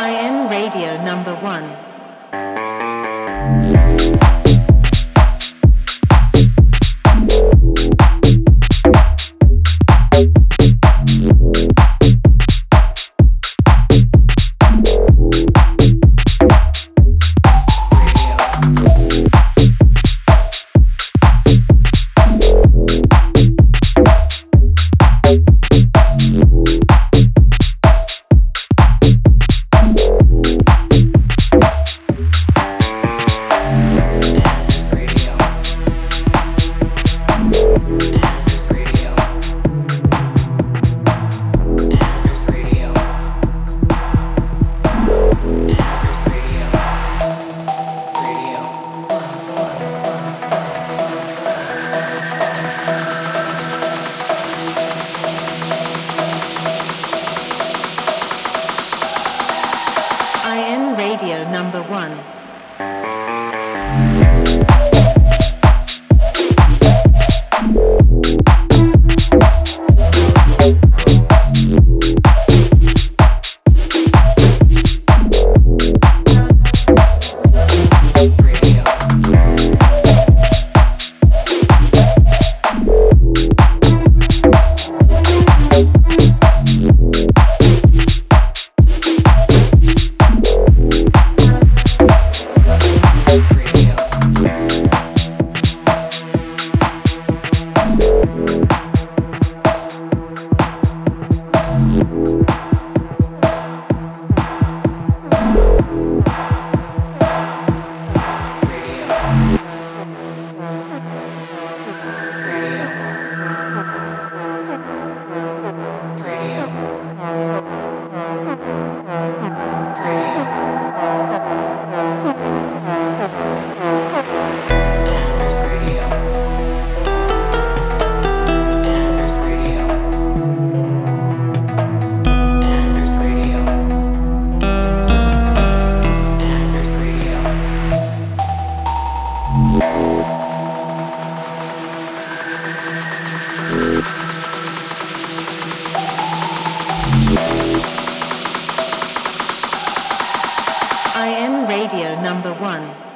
IN Radio Number 1. Radio number one. IN Radio number one.